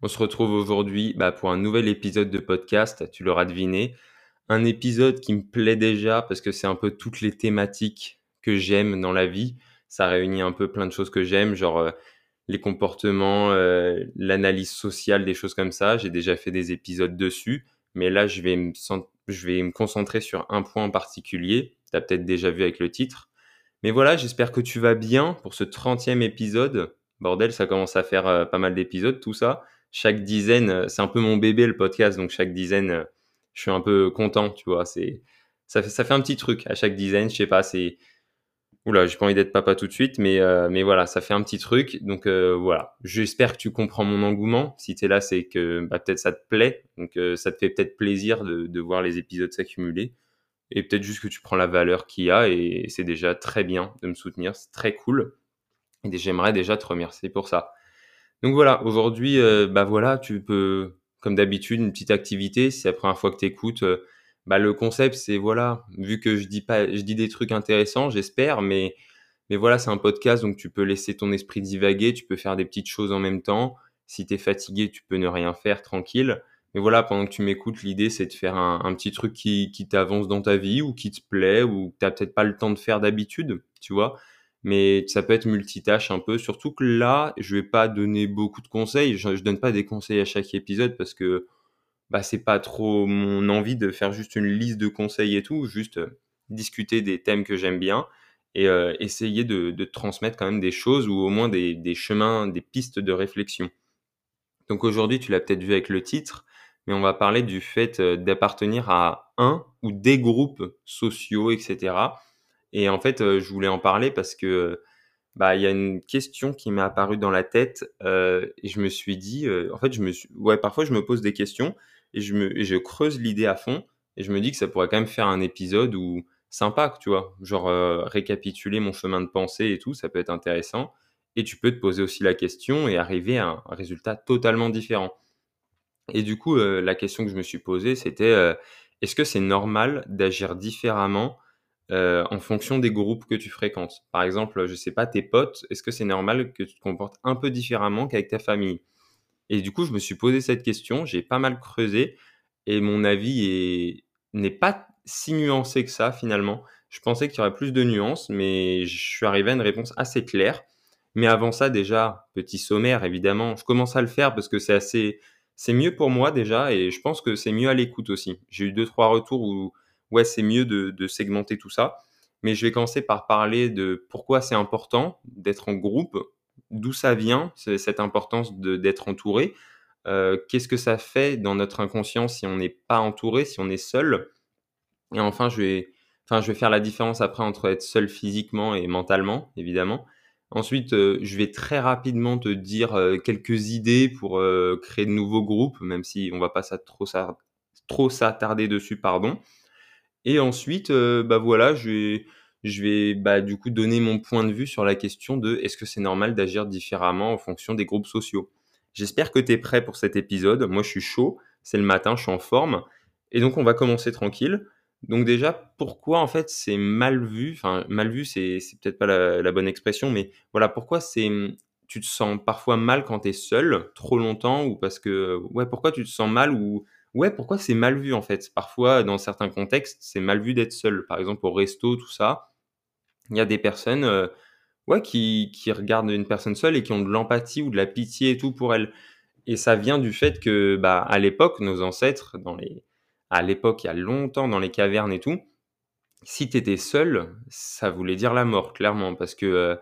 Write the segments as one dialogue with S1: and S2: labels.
S1: On se retrouve aujourd'hui bah, pour un nouvel épisode de podcast, tu l'auras deviné. Un épisode qui me plaît déjà parce que c'est un peu toutes les thématiques que j'aime dans la vie. Ça réunit un peu plein de choses que j'aime, genre euh, les comportements, euh, l'analyse sociale, des choses comme ça. J'ai déjà fait des épisodes dessus, mais là je vais me, je concentrer sur un point en particulier. Tu as peut-être déjà vu avec le titre. Mais voilà, j'espère que tu vas bien pour ce 30e épisode. Bordel, ça commence à faire euh, pas mal d'épisodes, tout ça chaque dizaine, euh, c'est un peu mon bébé le podcast, donc chaque dizaine, euh, je suis un peu content, tu vois. C'est ça fait, un petit truc à chaque dizaine, je sais pas, c'est Oula, j'ai pas envie d'être papa tout de suite, mais, euh, mais voilà, ça fait un petit truc. Donc voilà, j'espère que tu comprends mon engouement. Si tu es là, c'est que bah, peut-être ça te plaît. Donc ça te fait peut-être plaisir de, voir les épisodes s'accumuler. Et peut-être juste que tu prends la valeur qu'il y a et c'est déjà très bien de me soutenir. C'est très cool. Et j'aimerais déjà te remercier pour ça. Donc voilà, aujourd'hui, euh, bah voilà, tu peux, comme d'habitude, une petite activité. C'est la première fois que tu écoutes, euh, bah le concept, c'est voilà, vu que je dis pas, je dis des trucs intéressants, j'espère, mais mais voilà, c'est un podcast, donc tu peux laisser ton esprit divaguer, tu peux faire des petites choses en même temps. Si tu es fatigué, tu peux ne rien faire tranquille. Mais voilà, pendant que tu m'écoutes, l'idée c'est de faire un, petit truc qui, qui t'avance dans ta vie ou qui te plaît ou que tu peut-être pas le temps de faire d'habitude, tu vois mais ça peut être multitâche un peu. Surtout que là, je vais pas donner beaucoup de conseils. Je, donne pas des conseils à chaque épisode parce que bah c'est pas trop mon envie de faire juste une liste de conseils et tout. Juste euh, discuter des thèmes que j'aime bien et euh, essayer de, transmettre quand même des choses ou au moins des, des chemins, des pistes de réflexion. Donc aujourd'hui, tu l'as peut-être vu avec le titre, mais on va parler du fait euh, d'appartenir à un ou des groupes sociaux, etc et en fait, je voulais en parler parce que bah il y a une question qui m'est apparue dans la tête et je me suis dit, en fait, je me ouais, parfois je me pose des questions et je me, je creuse l'idée à fond et je me dis que ça pourrait quand même faire un épisode où sympa, tu vois, genre récapituler mon chemin de pensée et tout, ça peut être intéressant. Et tu peux te poser aussi la question et arriver à un résultat totalement différent. Et du coup, la question que je me suis posée, c'était est-ce que c'est normal d'agir différemment euh, en fonction des groupes que tu fréquentes. Par exemple, je sais pas, tes potes, est-ce que c'est normal que tu te comportes un peu différemment qu'avec ta famille? Et du coup, je me suis posé cette question, j'ai pas mal creusé et mon avis n'est pas si nuancé que ça finalement. Je pensais qu'il y aurait plus de nuances, mais je suis arrivé à une réponse assez claire. Mais avant ça, déjà, petit sommaire, évidemment, je commence à le faire parce que c'est assez, c'est mieux pour moi déjà, et je pense que c'est mieux à l'écoute aussi. J'ai eu deux trois retours où ouais, c'est mieux de, segmenter tout ça. Mais je vais commencer par parler de pourquoi c'est important d'être en groupe, d'où ça vient, cette importance d'être entouré. Euh, qu'est-ce que ça fait dans notre inconscient si on n'est pas entouré, si on est seul. Et enfin, je vais, enfin, je vais faire la différence après entre être seul physiquement et mentalement, évidemment. Ensuite, euh, je vais très rapidement te dire euh, quelques idées pour créer de nouveaux groupes, même si on va pas ça, trop s'attarder dessus, pardon. Et ensuite, euh, bah voilà, je vais, je vais bah, du coup donner mon point de vue sur la question de est-ce que c'est normal d'agir différemment en fonction des groupes sociaux. J'espère que tu es prêt pour cet épisode. Moi, je suis chaud. C'est le matin, je suis en forme. Et donc, on va commencer tranquille. Donc déjà, pourquoi en fait c'est mal vu? Enfin, mal vu, c'est, peut-être pas la, la, bonne expression, mais voilà, pourquoi c'est tu te sens parfois mal quand tu es seul trop longtemps ou parce que ouais, pourquoi tu te sens mal ou Ouais, pourquoi c'est mal vu en fait? Parfois, dans certains contextes, c'est mal vu d'être seul. Par exemple, au resto, tout ça, il y a des personnes euh, ouais, qui, qui regardent une personne seule et qui ont de l'empathie ou de la pitié et tout pour elle. Et ça vient du fait que, bah, à l'époque, nos ancêtres, dans les... à l'époque, il y a longtemps, dans les cavernes et tout, si tu étais seul, ça voulait dire la mort, clairement, parce que, euh,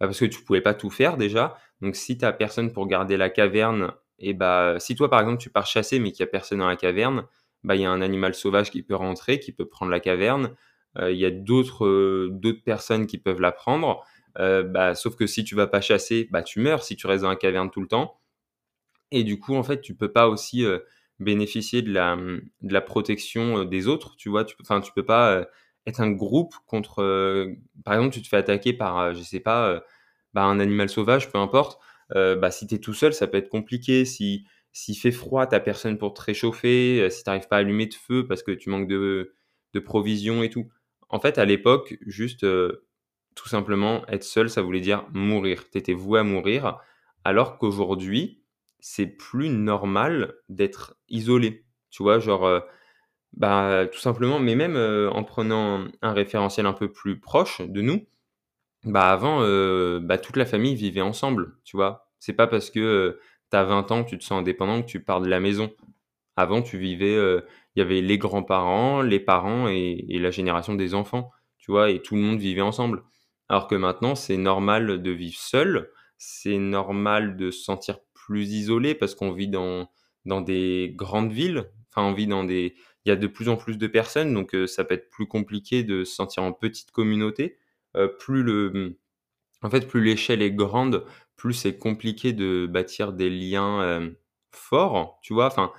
S1: bah, parce que tu pouvais pas tout faire déjà. Donc, si tu personne pour garder la caverne et bah, si toi, par exemple, tu pars chasser mais qu'il n'y a personne dans la caverne, bah, il y a un animal sauvage qui peut rentrer, qui peut prendre la caverne. Euh, il y a d'autres euh, personnes qui peuvent la prendre. Euh, bah, sauf que si tu vas pas chasser, bah, tu meurs si tu restes dans la caverne tout le temps. Et du coup, en fait, tu peux pas aussi bénéficier de la, mmh, de la protection des autres, tu vois. Tu, tu peux pas être un groupe contre. par exemple, tu te fais attaquer par, je sais pas, bah, un animal sauvage, peu importe. Bah, si tu es tout seul, ça peut être compliqué. Si s'il fait froid, tu personne pour te réchauffer. si tu n'arrives pas à allumer de feu parce que tu manques de, de provisions et tout. En fait, à l'époque, juste tout simplement, être seul, ça voulait dire mourir. Tu étais voué à mourir. Alors qu'aujourd'hui, c'est plus normal d'être isolé. Tu vois, genre, euh, bah, tout simplement, mais même euh, en prenant un référentiel un peu plus proche de nous, bah, avant, euh, bah, toute la famille vivait ensemble, tu vois. C'est pas parce que tu as 20 ans, tu te sens indépendant que tu pars de la maison. Avant, tu vivais, il y avait les grands-parents, les parents et, et la génération des enfants, tu vois, et tout le monde vivait ensemble. Alors que maintenant, c'est normal de vivre seul, c'est normal de se sentir plus isolé parce qu'on vit dans, dans des grandes villes, enfin on vit dans des... Il y a de plus en plus de personnes, donc euh, ça peut être plus compliqué de se sentir en petite communauté. Euh, plus le... En fait, plus l'échelle est grande, plus c'est compliqué de bâtir des liens euh, forts, tu vois. Enfin,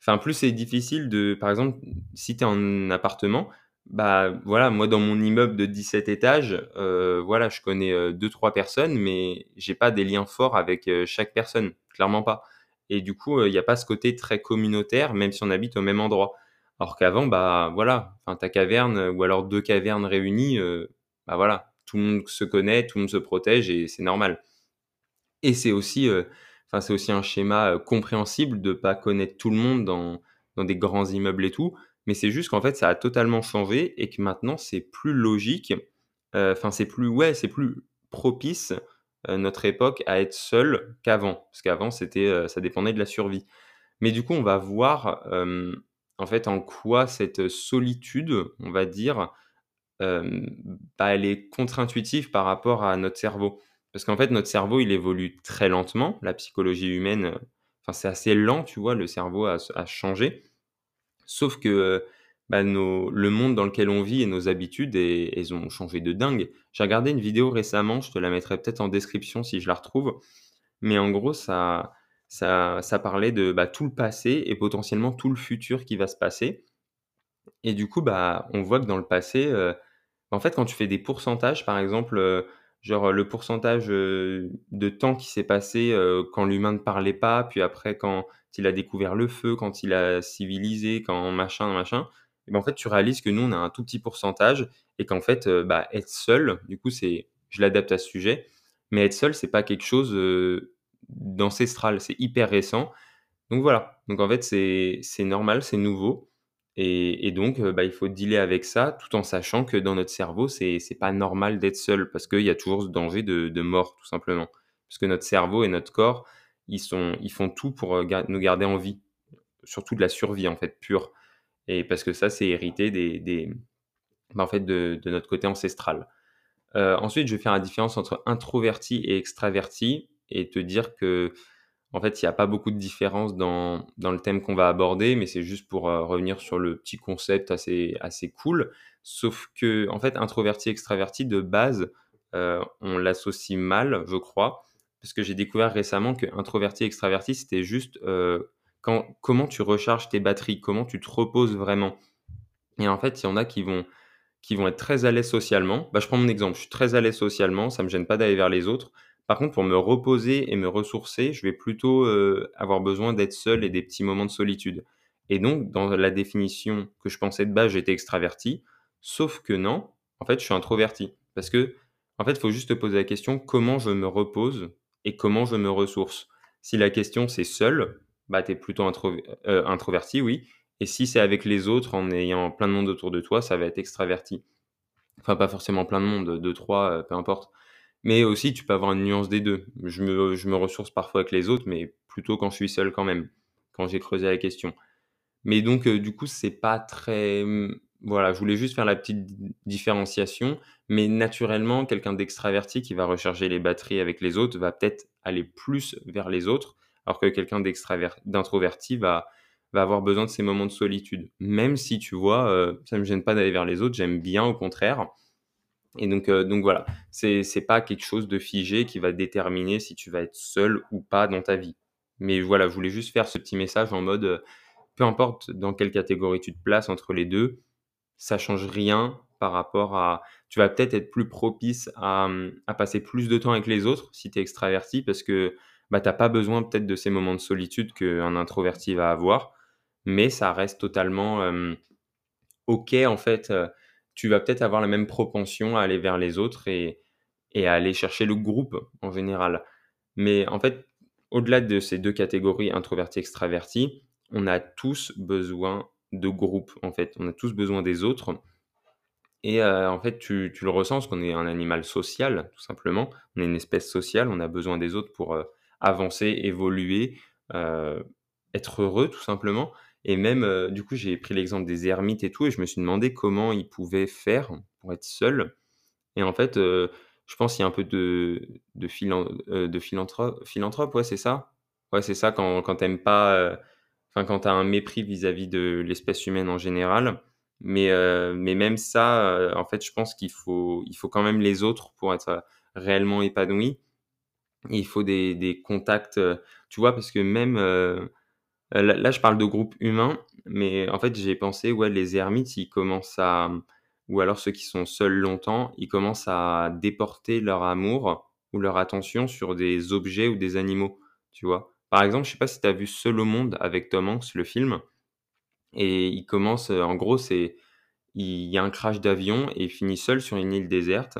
S1: enfin, plus c'est difficile de... Par exemple, si tu es en appartement, bah, voilà, moi dans mon immeuble de 17 étages, euh, voilà, je connais, euh, deux trois personnes, mais j'ai pas des liens forts avec, chaque personne, clairement pas et du coup, il y a pas ce côté très communautaire, même si on habite au même endroit. Alors qu'avant, bah, voilà, enfin ta caverne, ou alors deux cavernes réunies, bah, voilà, tout le monde se connaît, tout le monde se protège et c'est normal et c'est aussi, enfin, c'est aussi un schéma, compréhensible de pas connaître tout le monde dans dans des grands immeubles et tout. Mais c'est juste qu'en fait, ça a totalement changé et que maintenant, c'est plus logique. Euh, enfin, c'est plus, ouais, c'est plus propice euh, notre époque à être seul qu'avant. Parce qu'avant, c'était, euh, ça dépendait de la survie. Mais du coup, on va voir en fait en quoi cette solitude, on va dire, bah, elle est contre-intuitive par rapport à notre cerveau. Parce qu'en fait, notre cerveau, il évolue très lentement. La psychologie humaine, enfin, c'est assez lent, tu vois, le cerveau a, a changé. Sauf que bah, le monde dans lequel on vit et nos habitudes, elles ont changé de dingue. J'ai regardé une vidéo récemment, je te la mettrai peut-être en description si je la retrouve. Mais en gros, ça, ça, ça parlait de bah, tout le passé et potentiellement tout le futur qui va se passer. Et du coup, bah, on voit que dans le passé, euh, en fait, quand tu fais des pourcentages, par exemple, euh, genre le pourcentage euh, de temps qui s'est passé quand l'humain ne parlait pas, puis après quand il a découvert le feu, quand il a civilisé, quand machin, machin, et ben en fait, tu réalises que nous, on a un tout petit pourcentage et qu'en fait, euh, bah, être seul, du coup, c'est, je l'adapte à ce sujet, mais être seul, c'est pas quelque chose euh, d'ancestral, c'est hyper récent. Donc voilà. Donc en fait, c'est normal, c'est nouveau. Et, donc, euh, bah, il faut dealer avec ça tout en sachant que dans notre cerveau, c'est, pas normal d'être seul parce qu'il y a toujours ce danger de, mort, tout simplement. Parce que notre cerveau et notre corps, ils, sont, ils font tout pour euh, nous garder en vie, surtout de la survie en fait pure. Et parce que ça, c'est hérité des bah, en fait de, notre côté ancestral. Euh, ensuite, je vais faire la différence entre introverti et extraverti et te dire que en fait, il n'y a pas beaucoup de différence dans, dans le thème qu'on va aborder, mais c'est juste pour euh, revenir sur le petit concept assez, assez cool. Sauf que, en fait, introverti, extraverti, de base, on l'associe mal, je crois parce que j'ai découvert récemment que introverti, extraverti, c'était juste euh, quand, comment tu recharges tes batteries, comment tu te reposes vraiment. Et en fait, il y en a qui vont, qui vont être très à l'aise socialement. Bah, je prends mon exemple, je suis très à socialement, ça ne me gêne pas d'aller vers les autres. Par contre, pour me reposer et me ressourcer, je vais plutôt euh, avoir besoin d'être seul et des petits moments de solitude. Et donc, dans la définition que je pensais de base, j'étais extraverti. Sauf que non, en fait, je suis introverti. Parce que, en fait, il faut juste te poser la question comment je me repose et comment je me ressource? Si la question c'est seul, bah tu es plutôt euh, introverti, oui. Et si c'est avec les autres, en ayant plein de monde autour de toi, ça va être extraverti. Enfin, pas forcément plein de monde, deux, trois, euh, peu importe. Mais aussi, tu peux avoir une nuance des deux. Je me, ressource parfois avec les autres, mais plutôt quand je suis seul quand même, quand j'ai creusé la question. Mais donc, euh, du coup, c'est pas très voilà, je voulais juste faire la petite différenciation, mais naturellement, quelqu'un d'extraverti qui va recharger les batteries avec les autres va peut-être aller plus vers les autres, alors que quelqu'un d'introverti va, va avoir besoin de ces moments de solitude. Même si tu vois, euh, ça ne me gêne pas d'aller vers les autres, j'aime bien au contraire. Et donc, euh, donc voilà, c'est n'est pas quelque chose de figé qui va déterminer si tu vas être seul ou pas dans ta vie. Mais voilà, je voulais juste faire ce petit message en mode, euh, peu importe dans quelle catégorie tu te places entre les deux, ça change rien par rapport à tu vas peut-être être plus propice à, à passer plus de temps avec les autres si tu es extraverti parce que bah, tu n'as pas besoin peut-être de ces moments de solitude qu'un introverti va avoir, mais ça reste totalement OK en fait. Tu vas peut-être avoir la même propension à aller vers les autres et, à aller chercher le groupe en général. Mais en fait, au-delà de ces deux catégories, introverti-extraverti, on a tous besoin de groupe en fait. On a tous besoin des autres. Et en fait, tu, le ressens parce qu'on est un animal social, tout simplement. On est une espèce sociale, on a besoin des autres pour avancer, évoluer, être heureux, tout simplement. Et même, du coup, j'ai pris l'exemple des ermites et tout, et je me suis demandé comment ils pouvaient faire pour être seuls. Et en fait, je pense qu'il y a un peu de, de, de philanthrope, philanthrope, ouais, c'est ça Ouais, c'est ça, quand, quand t'aimes pas, enfin, quand t'as un mépris vis-à-vis de l'espèce humaine en général. Mais, mais même ça, en fait, je pense qu'il faut, il faut quand même les autres pour être réellement épanoui. Il faut des, des contacts, tu vois, parce que même, là, je parle de groupe humain, mais en fait, j'ai pensé, ouais, les ermites, ils commencent à, ou alors ceux qui sont seuls longtemps, ils commencent à déporter leur amour ou leur attention sur des objets ou des animaux, tu vois. Par exemple, je sais pas si tu as vu Seul au monde avec Tom Hanks, le film, et il commence, en gros, c'est, il y a un crash d'avion et il finit seul sur une île déserte,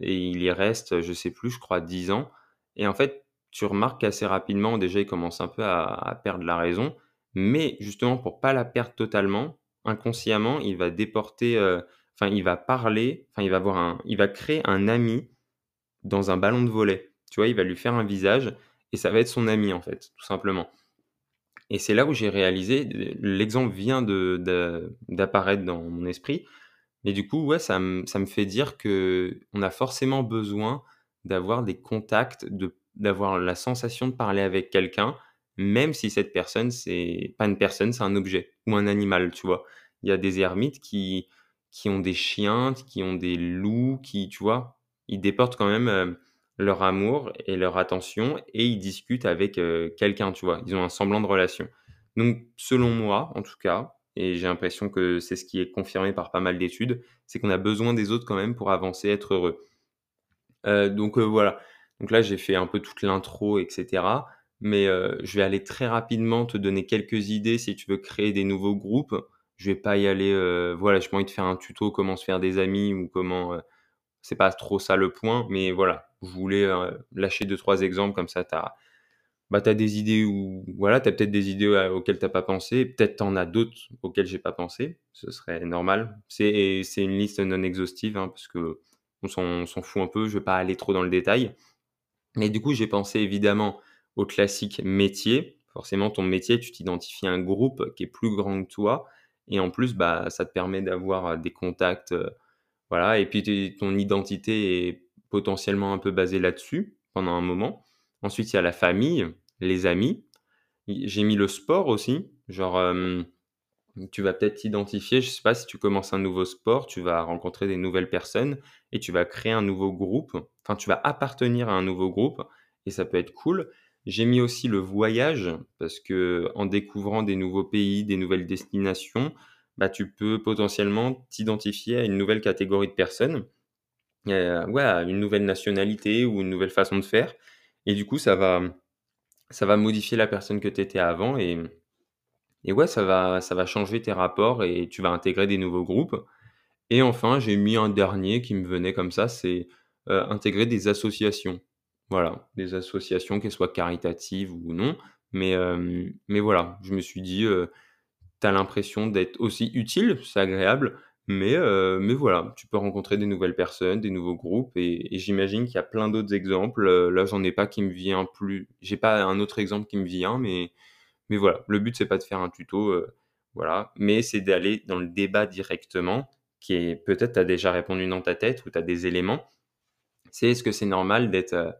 S1: et il y reste, je sais plus, je crois, 10 ans, et en fait, tu remarques qu'assez rapidement, déjà, il commence un peu à, perdre la raison, mais justement, pour pas la perdre totalement, inconsciemment, il va déporter, enfin, il va parler, enfin, il va avoir un, il va créer un ami dans un ballon de volet. Tu vois, il va lui faire un visage et ça va être son ami en fait, tout simplement. Et c'est là où j'ai réalisé, l'exemple vient de, d'apparaître dans mon esprit, mais du coup, ouais, ça me, ça me fait dire que on a forcément besoin d'avoir des contacts, de, d'avoir la sensation de parler avec quelqu'un, même si cette personne, c'est pas une personne, c'est un objet ou un animal, tu vois. Il y a des ermites qui, qui ont des chiens, qui ont des loups, qui, tu vois, ils déportent quand même euh, leur amour et leur attention et ils discutent avec euh, quelqu'un, tu vois. Ils ont un semblant de relation. Donc, selon moi, en tout cas, et j'ai l'impression que c'est ce qui est confirmé par pas mal d'études, c'est qu'on a besoin des autres quand même pour avancer, être heureux. Euh, donc voilà. Donc là, j'ai fait un peu toute l'intro, etc. Mais je vais aller très rapidement te donner quelques idées si tu veux créer des nouveaux groupes je vais pas y aller. Euh, voilà, je pas envie de faire un tuto comment se faire des amis ou comment. Euh, c'est pas trop ça le point, mais voilà, je voulais euh, lâcher deux trois exemples comme ça. Bah, as des idées ou voilà, t'as peut-être des idées auxquelles t'as pas pensé, peut-être t'en as d'autres auxquelles j'ai pas pensé. Ce serait normal. C'est c'est une liste non exhaustive hein, parce que on s'en fout un peu. Je vais pas aller trop dans le détail. Mais du coup, j'ai pensé évidemment au classique métier. Forcément, ton métier, tu t'identifies à un groupe qui est plus grand que toi et en plus, bah, ça te permet d'avoir des contacts. voilà. Et puis, ton identité est potentiellement un peu basée là-dessus pendant un moment. Ensuite, il y a la famille, les amis. J'ai mis le sport aussi. Genre, tu vas peut-être t'identifier, je ne sais pas si tu commences un nouveau sport, tu vas rencontrer des nouvelles personnes et tu vas créer un nouveau groupe. Enfin, tu vas appartenir à un nouveau groupe et ça peut être cool. J'ai mis aussi le voyage parce que en découvrant des nouveaux pays, des nouvelles destinations, bah, tu peux potentiellement t'identifier à une nouvelle catégorie de personnes, euh, ouais, une nouvelle nationalité ou une nouvelle façon de faire. Et du coup, ça va, ça va modifier la personne que tu étais avant et, et ouais, ça va, ça va changer tes rapports et tu vas intégrer des nouveaux groupes. Et enfin, j'ai mis un dernier qui me venait comme ça, c'est euh, intégrer des associations. Voilà, des associations, qu'elles soient caritatives ou non. Mais, mais voilà, je me suis dit, tu as l'impression d'être aussi utile, c'est agréable, mais, mais voilà, tu peux rencontrer des nouvelles personnes, des nouveaux groupes, et, j'imagine qu'il y a plein d'autres exemples. là, j'en ai pas qui me vient plus. J'ai pas un autre exemple qui me vient, mais, mais voilà, le but, c'est pas de faire un tuto, voilà, mais c'est d'aller dans le débat directement, qui est peut-être tu as déjà répondu dans ta tête ou tu as des éléments. C'est est-ce que c'est normal d'être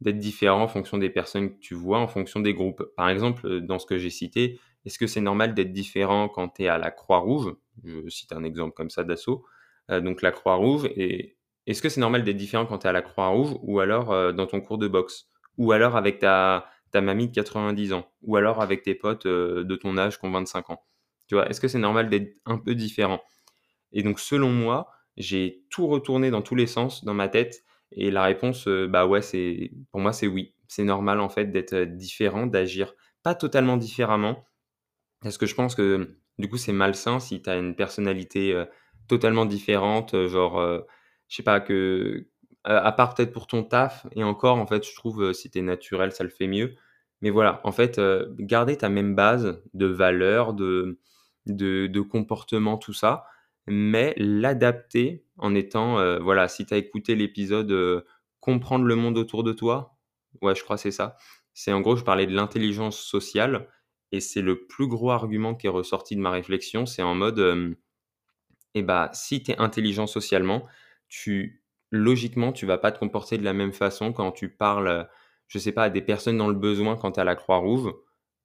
S1: d'être différent en fonction des personnes que tu vois, en fonction des groupes? Par exemple, euh, dans ce que j'ai cité, est-ce que c'est normal d'être différent quand tu es à la Croix-Rouge? Je cite un exemple comme ça d'assaut. Euh, donc la Croix-Rouge, et est-ce que c'est normal d'être différent quand tu es à la Croix-Rouge ou alors euh, dans ton cours de boxe? Ou alors avec ta, ta mamie de 90 ans ou alors avec tes potes, heu, de ton âge qui ont 25 ans? Tu vois? Est-ce que c'est normal d'être un peu différent? Et donc selon moi, j'ai tout retourné dans tous les sens dans ma tête et la réponse, heu, bah, ouais, c'est pour moi, c'est oui. C'est normal en fait d'être, heu, différent, d'agir pas totalement différemment parce que je pense que, du coup, c'est malsain si tu as une personnalité, totalement différente, genre, heu, je sais pas que à à part peut-être pour ton taf et encore en fait, je trouve, heu, si tu es naturel, ça le fait mieux. Mais voilà, en fait, heu, garder ta même base de valeurs, de de comportement, tout ça, mais l'adapter en étant, voilà, si tu as écouté l'épisode, «Comprendre le monde autour de toi», ouais, je crois que c'est ça. C'est en gros, je parlais de l'intelligence sociale et c'est le plus gros argument qui est ressorti de ma réflexion. C'est en mode, hem, et bah, si tu es intelligent socialement, tu logiquement, tu vas pas te comporter de la même façon quand tu parles, je sais pas, à des personnes dans le besoin quand tu à la Croix-Rouge,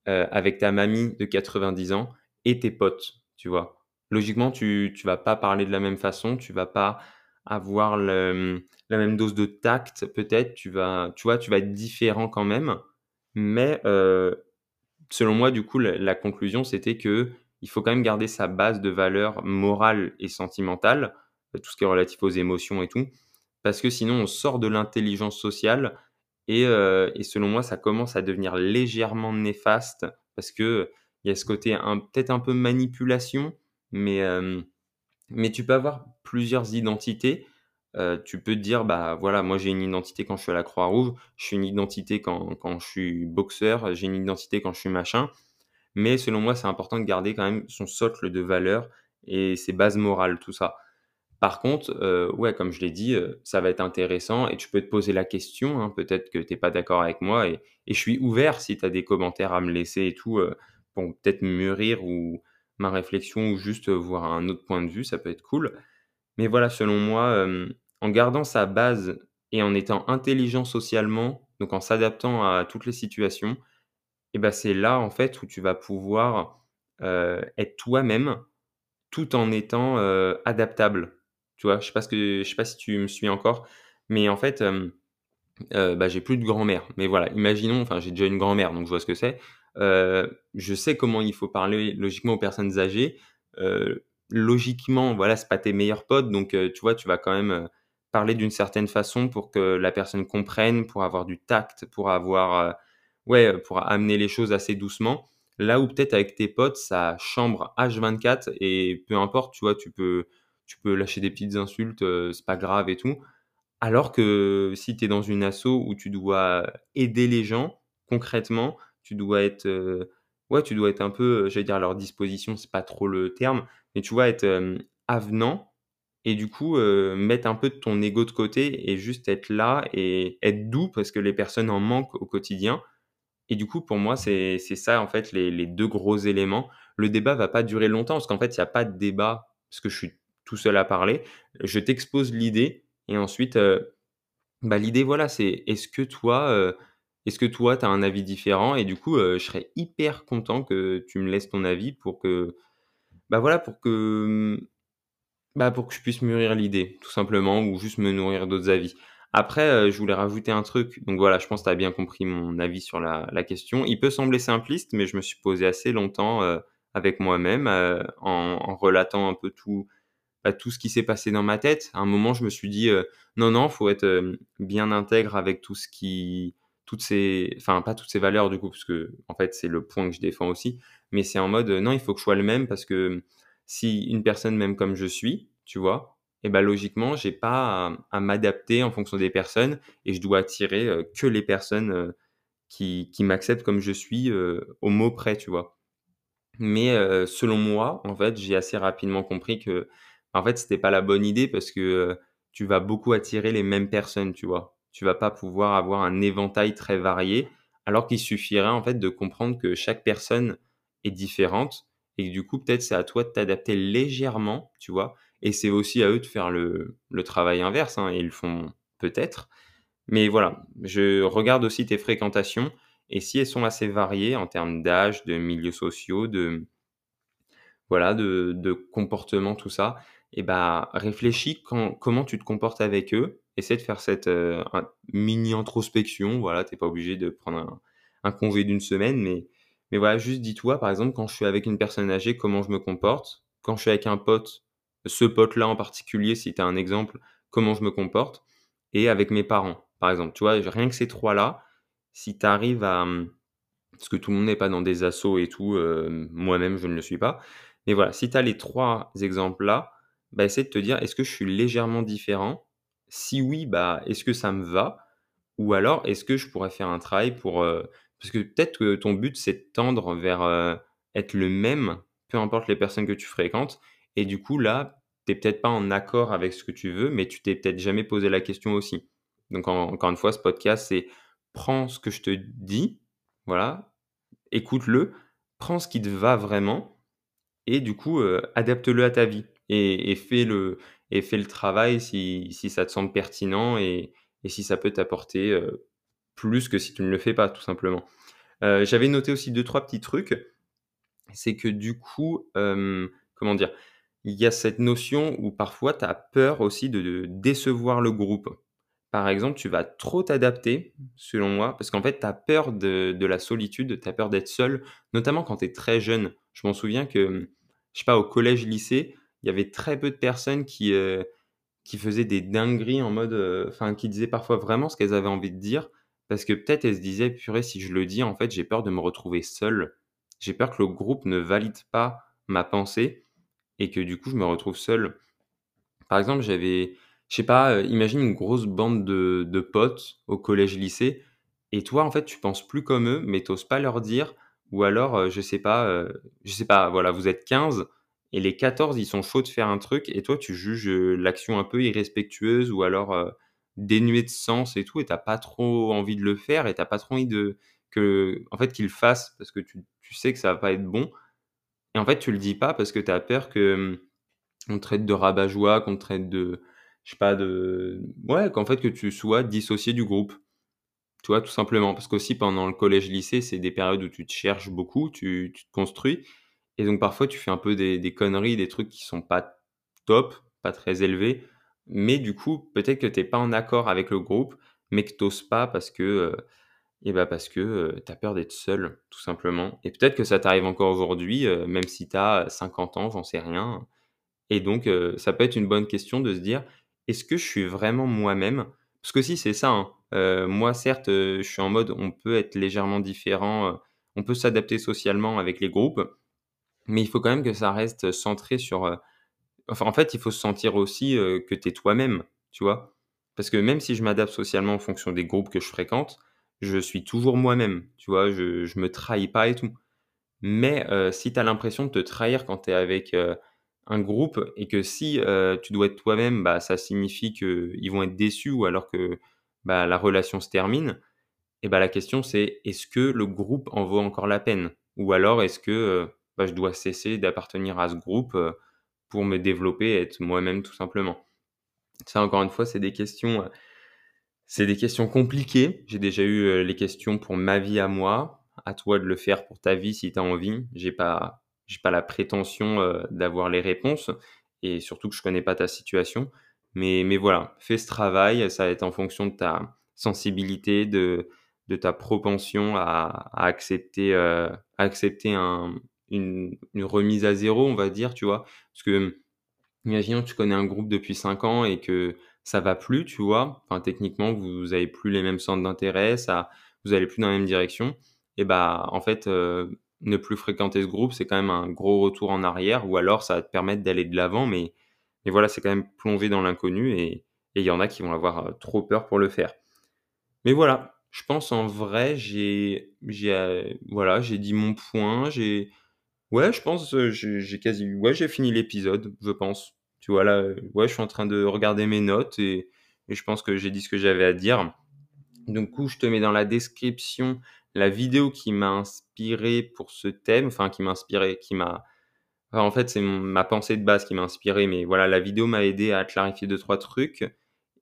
S1: heu, avec ta mamie de 90 ans et tes potes, tu vois? Logiquement, tu tu vas pas parler de la même façon, tu vas pas avoir la même dose de tact peut-être, tu vas tu vois, tu vas être différent quand même, mais heu, selon moi, du coup, la la conclusion, c'était que il faut quand même garder sa base de valeurs morales et sentimentales, tout ce qui est relatif aux émotions et tout, parce que sinon on sort de l'intelligence sociale et heu et selon moi, ça commence à devenir légèrement néfaste parce que il y a ce côté peut-être un peu manipulation, mais hem, mais tu peux avoir plusieurs identités. Tu peux te dire: «Bah, voilà, moi j'ai une identité quand je suis à la Croix-Rouge, je suis une identité quand quand je suis boxeur, j'ai une identité quand je suis machin». Mais selon moi, c'est important de garder quand même son socle de valeurs et ses bases morales, tout ça. Par contre, heu, ouais, comme je l'ai dit, heu, ça va être intéressant et tu peux te poser la question, hein, peut-être que tu es pas d'accord avec moi et je suis ouvert si tu as des commentaires à me laisser et tout, heu, pour peut-être mûrir ou ma réflexion ou juste, voir un autre point de vue, ça peut être cool. Mais voilà, selon moi, en gardant sa base et en étant intelligent socialement, donc en s'adaptant à toutes les situations et bah, c'est là, en fait, où tu vas pouvoir, être toi-même tout en étant, adaptable, tu vois? Je sais pas ce que je sais pas si tu me suis encore, mais en fait, hem, heu, bah, j'ai plus de grand-mère, mais voilà, imaginons enfin, j'ai déjà une grand-mère, donc je vois ce que c'est. Heu, je sais comment il faut parler logiquement aux personnes âgées. Heu, logiquement, voilà, c'est pas tes meilleurs potes, donc heu, tu vois, tu vas quand même, parler d'une certaine façon pour que la personne comprenne, pour avoir du tact, pour avoir, ouais, pour amener les choses assez doucement. Là où peut-être avec tes potes, ça chambre H24 et peu importe, tu vois, tu peux tu peux lâcher des petites insultes, heu, c'est pas grave et tout. Alors que si tu es dans une asso où tu dois aider les gens concrètement, tu dois être, heu, ouais, tu dois être un peu, heu, j'allais dire à leur disposition, c'est pas trop le terme, mais tu vois être, avenant et du coup, mettre un peu de ton ego de côté et juste être là et être doux parce que les personnes en manquent au quotidien et du coup, pour moi, c'est ça, en fait, les les 2 gros éléments. Le débat va pas durer longtemps parce qu'en fait, il y a pas de débat parce que je suis tout seul à parler. Je t'expose l'idée et ensuite, heu, bah, l'idée, voilà, c'est est-ce que toi, heu, est-ce que toi, tu as un avis différent? Et du coup, heu, je serais hyper content que tu me laisses ton avis pour que, bah, voilà, pour que, mmh bah, pour que je puisse mûrir l'idée, tout simplement, ou juste me nourrir d'autres avis. Après, je voulais rajouter un truc, donc voilà, je pense que tu as bien compris mon avis sur la question. Il peut sembler simpliste, mais je me suis posé assez longtemps, avec moi-même, en relatant un peu tout, bah, tout ce qui s'est passé dans ma tête. À un moment, je me suis dit, heu: «Non, non, faut être, hem, bien intègre avec tout ce qui toutes ces» enfin, pas toutes ces valeurs du coup, parce que en fait, c'est le point que je défends aussi, mais c'est en mode, heu: «Non, il faut que je sois le même parce que, si une personne m'aime comme je suis, tu vois? Et bah, logiquement, j'ai pas à m'adapter en fonction des personnes et je dois attirer, que les personnes, qui qui m'acceptent comme je suis, au mot près, tu vois? Mais selon moi, en fait, j'ai assez rapidement compris que, en fait, c'était pas la bonne idée parce que, tu vas beaucoup attirer les mêmes personnes, tu vois? Tu vas pas pouvoir avoir un éventail très varié, alors qu'il suffirait, en fait, de comprendre que chaque personne est différente et que du coup, peut-être, c'est à toi de t'adapter légèrement, tu vois? Et c'est aussi à eux de faire le travail inverse, hein, et ils le font peut-être. Mais voilà, je regarde aussi tes fréquentations et si elles sont assez variées en termes d'âge, de milieux sociaux, de voilà, de comportement, tout ça et bah, réfléchis comment tu te comportes avec eux. Essaie de faire cette, un mini introspection, voilà, tu es pas obligé de prendre un un congé d'une semaine, mais mais voilà, juste dis-toi, par exemple, quand je suis avec une personne âgée, comment je me comporte. Quand je suis avec un pote, ce pote-là en particulier, si tu as un exemple, comment je me comporte. Et avec mes parents, par exemple. Tu vois, rien que ces trois-là, si tu arrives à... Hum, parce que tout le monde n'est pas dans des assauts et tout, euh, moi-même je ne le suis pas. Mais voilà, si tu as les trois exemples-là, bah, essaie de te dire, est-ce que je suis légèrement différent? Si oui, bah, est-ce que ça me va? Ou alors, est-ce que je pourrais faire un travail pour... Euh, parce que peut-être que ton but, c'est de tendre vers euh, être le même, peu importe les personnes que tu fréquentes. Et du coup, là, tu n'es peut-être pas en accord avec ce que tu veux, mais tu t'es peut-être jamais posé la question aussi. Donc, encore une fois, ce podcast, c'est prends ce que je te dis, voilà, écoute-le, prends ce qui te va vraiment, et du coup, euh, adapte-le à ta vie. Et, fais le, et fais le travail si, ça te semble pertinent et, si ça peut t'apporter euh, plus que si tu ne le fais pas, tout simplement. Euh, j'avais noté aussi deux, trois petits trucs. C'est que du coup, euh, comment dire, il y a cette notion où parfois tu as peur aussi de, décevoir le groupe. Par exemple, tu vas trop t'adapter, selon moi, parce qu'en fait, tu as peur de, la solitude, tu as peur d'être seul, notamment quand tu es très jeune. Je m'en souviens que, je sais pas, au collège, lycée, il y avait très peu de personnes qui, euh, qui faisaient des dingueries en mode, enfin, qui disaient parfois vraiment ce qu'elles avaient envie de dire, parce que peut-être elle se disait: «Purée, si je le dis, en fait, j'ai peur de me retrouver seule. J'ai peur que le groupe ne valide pas ma pensée et que du coup, je me retrouve seule». Par exemple, j'avais je sais pas, heu, imagine une grosse bande de de potes au collège-lycée et toi, en fait, tu penses plus comme eux, mais tu pas leur dire ou alors, heu, je sais pas, je sais pas, voilà, vous êtes 15 et les 14, ils sont chauds de faire un truc et toi, tu juges, l'action un peu irrespectueuse ou alors, dénué de sens et tout, et t'as pas trop envie de le faire, et t'as pas trop envie de que, en fait, qu'il le fasse parce que tu, tu, sais que ça va pas être bon. Et en fait, tu le dis pas parce que tu as peur que hum, on te traite de rabat-joie, qu'on te traite de, je sais pas, de, ouais, qu'en fait que tu sois dissocié du groupe. Tu vois, tout simplement. Parce qu'aussi, pendant le collège-lycée, c'est des périodes où tu te cherches beaucoup, tu, tu, te construis. Et donc, parfois, tu fais un peu des, conneries, des trucs qui sont pas top, pas très élevés. Mais du coup, peut-être que tu n'es pas en accord avec le groupe, mais que tu n'oses pas parce que, euh, eh ben parce que euh, tu as peur d'être seul, tout simplement. Et peut-être que ça t'arrive encore aujourd'hui, euh, même si tu as 50 ans, j'en sais rien. Et donc, ça peut être une bonne question de se dire, est-ce que je suis vraiment moi-même? Parce que si c'est ça, hein, moi certes, je suis en mode, on peut être légèrement différent, on peut s'adapter socialement avec les groupes, mais il faut quand même que ça reste centré sur Enfin, en fait, il faut se sentir aussi que tu es toi-même, tu vois? Parce que même si je m'adapte socialement en fonction des groupes que je fréquente, je suis toujours moi-même, tu vois? Je, je me trahis pas et tout. Mais si tu as l'impression de te trahir quand tu es avec un groupe et que si tu dois être toi-même, bah, ça signifie qu'ils vont être déçus ou alors que bah, la relation se termine, et bah, la question c'est est-ce que le groupe en vaut encore la peine? Ou alors est-ce que bah, je dois cesser d'appartenir à ce groupe pour me développer et être moi-même tout simplement. Ça, encore une fois, c'est des questions, euh, c'est des questions compliquées. J'ai déjà eu euh, les questions pour ma vie à moi. À toi de le faire pour ta vie si tu as envie. J'ai pas, j'ai pas la prétention euh, d'avoir les réponses et surtout que je connais pas ta situation. Mais, mais voilà, fais ce travail. Ça va être en fonction de ta sensibilité, de, de ta propension à, accepter, accepter un, une, remise à zéro, on va dire, tu vois. Parce que, imaginons tu connais un groupe depuis 5 ans et que ça va plus, tu vois. Enfin, techniquement, vous avez plus les mêmes centres d'intérêt, ça, vous allez plus dans la même direction. Et bah, en fait, euh, ne plus fréquenter ce groupe, c'est quand même un gros retour en arrière, ou alors ça va te permettre d'aller de l'avant, mais, voilà, c'est quand même plongé dans l'inconnu et il y en a qui vont avoir euh, trop peur pour le faire. Mais voilà, je pense en vrai, j'ai, j'ai, euh, voilà, j'ai dit mon point, j'ai, Ouais, je pense, j'ai quasi ouais, j'ai fini l'épisode, je pense. Tu vois, là, ouais, je suis en train de regarder mes notes et je pense que j'ai dit ce que j'avais à dire. Donc, coup, je te mets dans la description la vidéo qui m'a inspiré pour ce thème, enfin qui m'a inspiré, qui m'a en fait, c'est ma pensée de base qui m'a inspiré, mais voilà, la vidéo m'a aidé à clarifier deux trois trucs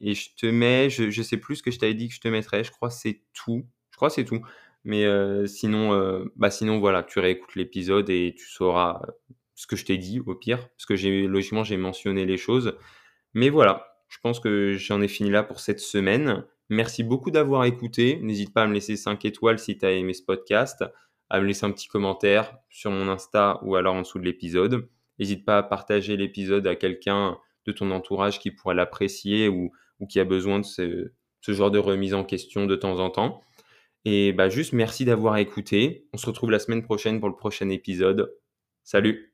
S1: et je te mets je je sais plus ce que je t'avais dit que je te mettrais, je crois que c'est tout. Je crois que c'est tout. Mais sinon, bah, sinon voilà, tu réécoutes l'épisode et tu sauras ce que je t'ai dit au pire, parce que logiquement j'ai mentionné les choses. Mais voilà, je pense que j'en ai fini là pour cette semaine. Merci beaucoup d'avoir écouté. N'hésite pas à me laisser 5 étoiles si tu as aimé ce podcast, à me laisser un petit commentaire sur mon Insta ou alors en dessous de l'épisode. N'hésite pas à partager l'épisode à quelqu'un de ton entourage qui pourrait l'apprécier ou, qui a besoin de ce, genre de remise en question de temps en temps. Et bah juste merci d'avoir écouté. On se retrouve la semaine prochaine pour le prochain épisode. Salut